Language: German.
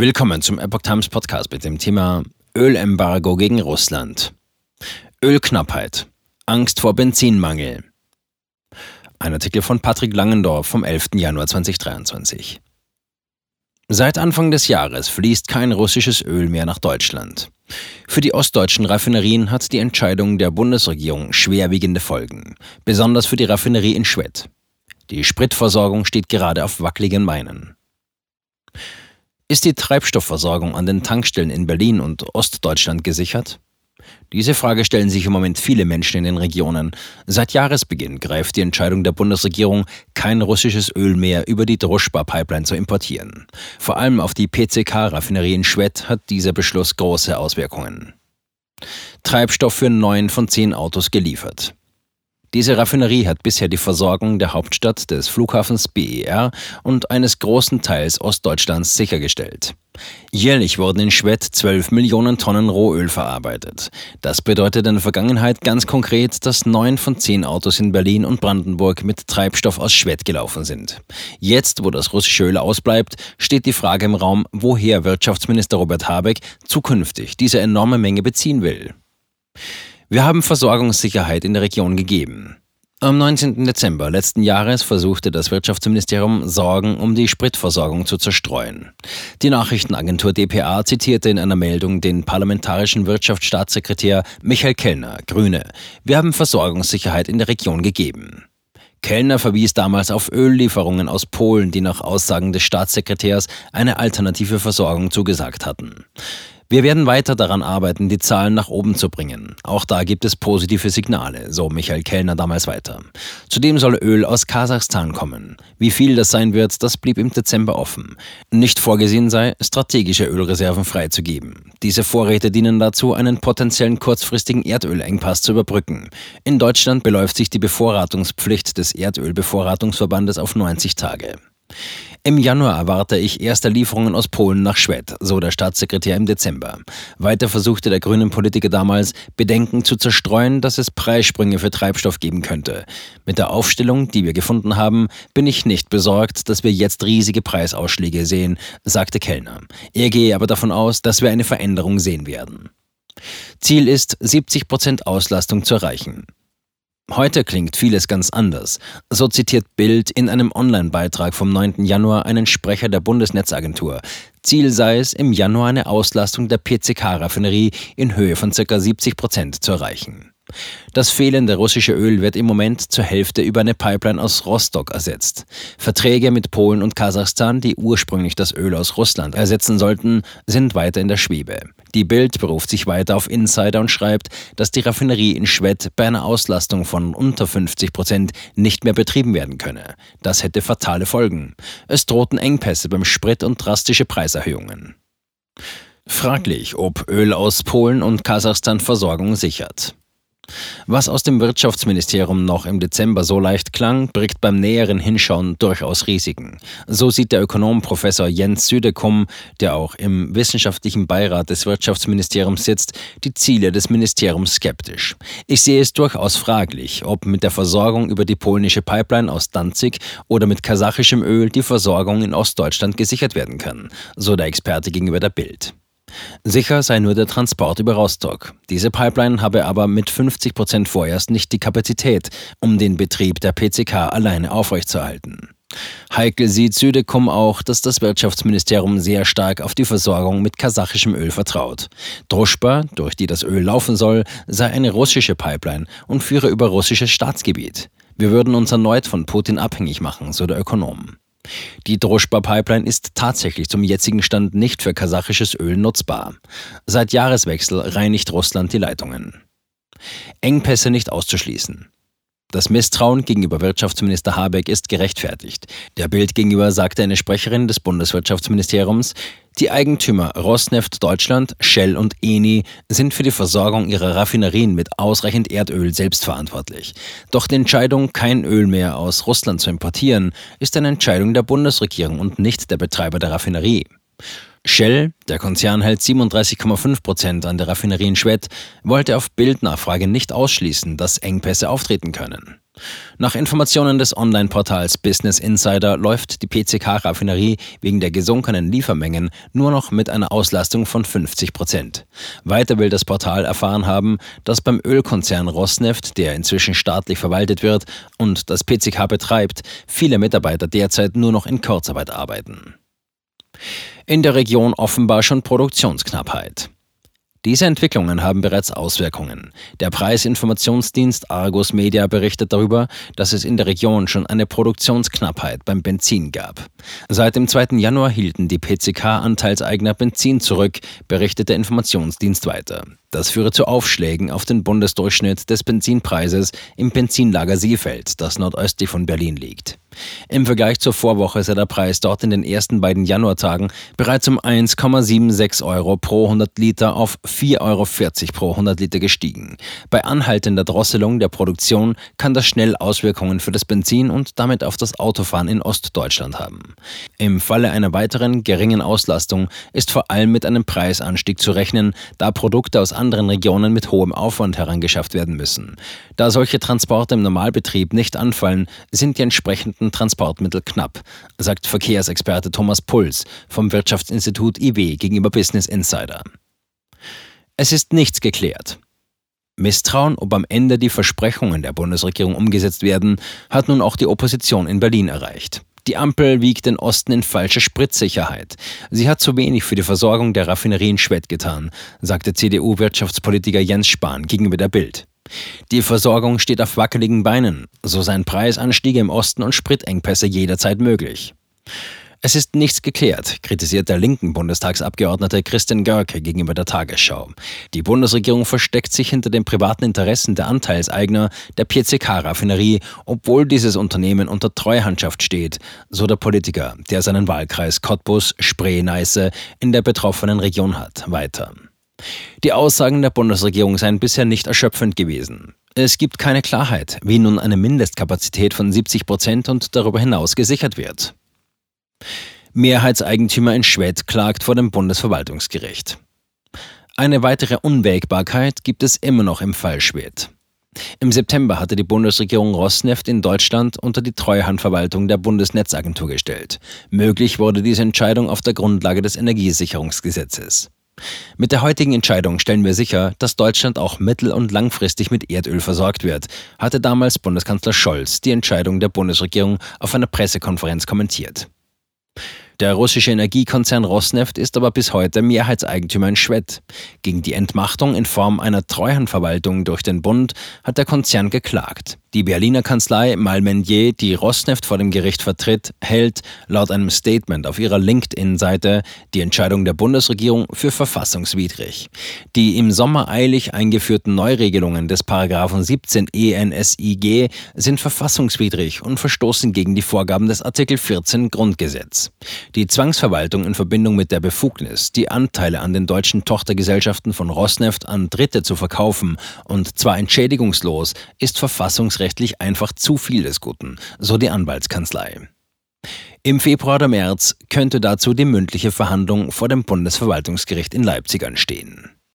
Willkommen zum Epoch Times Podcast mit dem Thema Ölembargo gegen Russland. Ölknappheit. Angst vor Benzinmangel. Ein Artikel von Patrick Langendorf vom 11. Januar 2023. Seit Anfang des Jahres fließt kein russisches Öl mehr nach Deutschland. Für die ostdeutschen Raffinerien hat die Entscheidung der Bundesregierung schwerwiegende Folgen, besonders für die Raffinerie in Schwedt. Die Spritversorgung steht gerade auf wackeligen Beinen. Ist die Treibstoffversorgung an den Tankstellen in Berlin und Ostdeutschland gesichert? Diese Frage stellen sich im Moment viele Menschen in den Regionen. Seit Jahresbeginn greift die Entscheidung der Bundesregierung, kein russisches Öl mehr über die Droschba-Pipeline zu importieren. Vor allem auf die PCK-Raffinerie in Schwedt hat dieser Beschluss große Auswirkungen. Treibstoff für neun von zehn Autos geliefert. Diese Raffinerie hat bisher die Versorgung der Hauptstadt des Flughafens BER und eines großen Teils Ostdeutschlands sichergestellt. Jährlich wurden in Schwedt 12 Millionen Tonnen Rohöl verarbeitet. Das bedeutet in der Vergangenheit ganz konkret, dass neun von zehn Autos in Berlin und Brandenburg mit Treibstoff aus Schwedt gelaufen sind. Jetzt, wo das russische Öl ausbleibt, steht die Frage im Raum, woher Wirtschaftsminister Robert Habeck zukünftig diese enorme Menge beziehen will. Wir haben Versorgungssicherheit in der Region gegeben. Am 19. Dezember letzten Jahres versuchte das Wirtschaftsministerium Sorgen um die Spritversorgung zu zerstreuen. Die Nachrichtenagentur dpa zitierte in einer Meldung den parlamentarischen Wirtschaftsstaatssekretär Michael Kellner, Grüne. Wir haben Versorgungssicherheit in der Region gegeben. Kellner verwies damals auf Öllieferungen aus Polen, die nach Aussagen des Staatssekretärs eine alternative Versorgung zugesagt hatten. Wir werden weiter daran arbeiten, die Zahlen nach oben zu bringen. Auch da gibt es positive Signale, so Michael Kellner damals weiter. Zudem soll Öl aus Kasachstan kommen. Wie viel das sein wird, das blieb im Dezember offen. Nicht vorgesehen sei, strategische Ölreserven freizugeben. Diese Vorräte dienen dazu, einen potenziellen kurzfristigen Erdölengpass zu überbrücken. In Deutschland beläuft sich die Bevorratungspflicht des Erdölbevorratungsverbandes auf 90 Tage. Im Januar erwarte ich erste Lieferungen aus Polen nach Schwedt, so der Staatssekretär im Dezember. Weiter versuchte der grünen Politiker damals, Bedenken zu zerstreuen, dass es Preissprünge für Treibstoff geben könnte. Mit der Aufstellung, die wir gefunden haben, bin ich nicht besorgt, dass wir jetzt riesige Preisausschläge sehen, sagte Kellner. Er gehe aber davon aus, dass wir eine Veränderung sehen werden. Ziel ist, 70 Prozent Auslastung zu erreichen. Heute klingt vieles ganz anders. So zitiert Bild in einem Online-Beitrag vom 9. Januar einen Sprecher der Bundesnetzagentur. Ziel sei es, im Januar eine Auslastung der PCK-Raffinerie in Höhe von ca. 70 Prozent zu erreichen. Das fehlende russische Öl wird im Moment zur Hälfte über eine Pipeline aus Rostock ersetzt. Verträge mit Polen und Kasachstan, die ursprünglich das Öl aus Russland ersetzen sollten, sind weiter in der Schwebe. Die Bild beruft sich weiter auf Insider und schreibt, dass die Raffinerie in Schwedt bei einer Auslastung von unter 50 Prozent nicht mehr betrieben werden könne. Das hätte fatale Folgen. Es drohten Engpässe beim Sprit und drastische Preiserhöhungen. Fraglich, ob Öl aus Polen und Kasachstan Versorgung sichert. Was aus dem Wirtschaftsministerium noch im Dezember so leicht klang, birgt beim näheren Hinschauen durchaus Risiken. So sieht der Ökonom Professor Jens Südekum, der auch im wissenschaftlichen Beirat des Wirtschaftsministeriums sitzt, die Ziele des Ministeriums skeptisch. Ich sehe es durchaus fraglich, ob mit der Versorgung über die polnische Pipeline aus Danzig oder mit kasachischem Öl die Versorgung in Ostdeutschland gesichert werden kann, so der Experte gegenüber der Bild. Sicher sei nur der Transport über Rostock. Diese Pipeline habe aber mit 50 Prozent vorerst nicht die Kapazität, um den Betrieb der PCK alleine aufrechtzuerhalten. Heikel sieht Südekum auch, dass das Wirtschaftsministerium sehr stark auf die Versorgung mit kasachischem Öl vertraut. Druschba, durch die das Öl laufen soll, sei eine russische Pipeline und führe über russisches Staatsgebiet. Wir würden uns erneut von Putin abhängig machen, so der Ökonom. Die Droschba-Pipeline ist tatsächlich zum jetzigen Stand nicht für kasachisches Öl nutzbar. Seit Jahreswechsel reinigt Russland die Leitungen. Engpässe nicht auszuschließen. Das Misstrauen gegenüber Wirtschaftsminister Habeck ist gerechtfertigt. Der Bild gegenüber sagte eine Sprecherin des Bundeswirtschaftsministeriums, die Eigentümer Rosneft Deutschland, Shell und Eni sind für die Versorgung ihrer Raffinerien mit ausreichend Erdöl selbst verantwortlich. Doch die Entscheidung, kein Öl mehr aus Russland zu importieren, ist eine Entscheidung der Bundesregierung und nicht der Betreiber der Raffinerie. Shell, der Konzern hält 37,5 Prozent an der Raffinerie in Schwedt, wollte auf Bildnachfrage nicht ausschließen, dass Engpässe auftreten können. Nach Informationen des Online-Portals Business Insider läuft die PCK-Raffinerie wegen der gesunkenen Liefermengen nur noch mit einer Auslastung von 50 Prozent. Weiter will das Portal erfahren haben, dass beim Ölkonzern Rosneft, der inzwischen staatlich verwaltet wird und das PCK betreibt, viele Mitarbeiter derzeit nur noch in Kurzarbeit arbeiten. In der Region offenbar schon Produktionsknappheit. Diese Entwicklungen haben bereits Auswirkungen. Der Preisinformationsdienst Argus Media berichtet darüber, dass es in der Region schon eine Produktionsknappheit beim Benzin gab. Seit dem 2. Januar hielten die PCK-Anteilseigner Benzin zurück, berichtet der Informationsdienst weiter. Das führe zu Aufschlägen auf den Bundesdurchschnitt des Benzinpreises im Benzinlager Seefeld, das nordöstlich von Berlin liegt. Im Vergleich zur Vorwoche sei der Preis dort in den ersten beiden Januartagen bereits um 1,76 Euro pro 100 Liter auf 4,40 Euro pro 100 Liter gestiegen. Bei anhaltender Drosselung der Produktion kann das schnell Auswirkungen für das Benzin und damit auf das Autofahren in Ostdeutschland haben. Im Falle einer weiteren geringen Auslastung ist vor allem mit einem Preisanstieg zu rechnen, da Produkte aus anderen Regionen mit hohem Aufwand herangeschafft werden müssen. Da solche Transporte im Normalbetrieb nicht anfallen, sind die entsprechenden Transportmittel knapp, sagt Verkehrsexperte Thomas Puls vom Wirtschaftsinstitut IW gegenüber Business Insider. Es ist nichts geklärt. Misstrauen, ob am Ende die Versprechungen der Bundesregierung umgesetzt werden, hat nun auch die Opposition in Berlin erreicht. Die Ampel wiegt den Osten in falsche Spritzsicherheit. Sie hat zu wenig für die Versorgung der Raffinerie in Schwedt getan, sagte CDU-Wirtschaftspolitiker Jens Spahn gegenüber der Bild. Die Versorgung steht auf wackeligen Beinen, so seien Preisanstiege im Osten und Spritengpässe jederzeit möglich. Es ist nichts geklärt, kritisiert der linken Bundestagsabgeordnete Christian Görke gegenüber der Tagesschau. Die Bundesregierung versteckt sich hinter den privaten Interessen der Anteilseigner der PCK-Raffinerie, obwohl dieses Unternehmen unter Treuhandschaft steht, so der Politiker, der seinen Wahlkreis Cottbus-Spree-Neiße in der betroffenen Region hat, weiter. Die Aussagen der Bundesregierung seien bisher nicht erschöpfend gewesen. Es gibt keine Klarheit, wie nun eine Mindestkapazität von 70 Prozent und darüber hinaus gesichert wird. Mehrheitseigentümer in Schwedt klagt vor dem Bundesverwaltungsgericht. Eine weitere Unwägbarkeit gibt es immer noch im Fall Schwedt. Im September hatte die Bundesregierung Rosneft in Deutschland unter die Treuhandverwaltung der Bundesnetzagentur gestellt. Möglich wurde diese Entscheidung auf der Grundlage des Energiesicherungsgesetzes. Mit der heutigen Entscheidung stellen wir sicher, dass Deutschland auch mittel- und langfristig mit Erdöl versorgt wird, hatte damals Bundeskanzler Scholz die Entscheidung der Bundesregierung auf einer Pressekonferenz kommentiert. Der russische Energiekonzern Rosneft ist aber bis heute Mehrheitseigentümer in Schwedt. Gegen die Entmachtung in Form einer Treuhandverwaltung durch den Bund hat der Konzern geklagt. Die Berliner Kanzlei Malmenier, die Rosneft vor dem Gericht vertritt, hält laut einem Statement auf ihrer LinkedIn-Seite die Entscheidung der Bundesregierung für verfassungswidrig. Die im Sommer eilig eingeführten Neuregelungen des Paragraphen 17 ENSIG sind verfassungswidrig und verstoßen gegen die Vorgaben des Artikel 14 Grundgesetz. Die Zwangsverwaltung in Verbindung mit der Befugnis, die Anteile an den deutschen Tochtergesellschaften von Rosneft an Dritte zu verkaufen, und zwar entschädigungslos, ist verfassungswidrig verfassungsrechtlich einfach zu viel des Guten, so die Anwaltskanzlei. Im Februar oder März könnte dazu die mündliche Verhandlung vor dem Bundesverwaltungsgericht in Leipzig anstehen.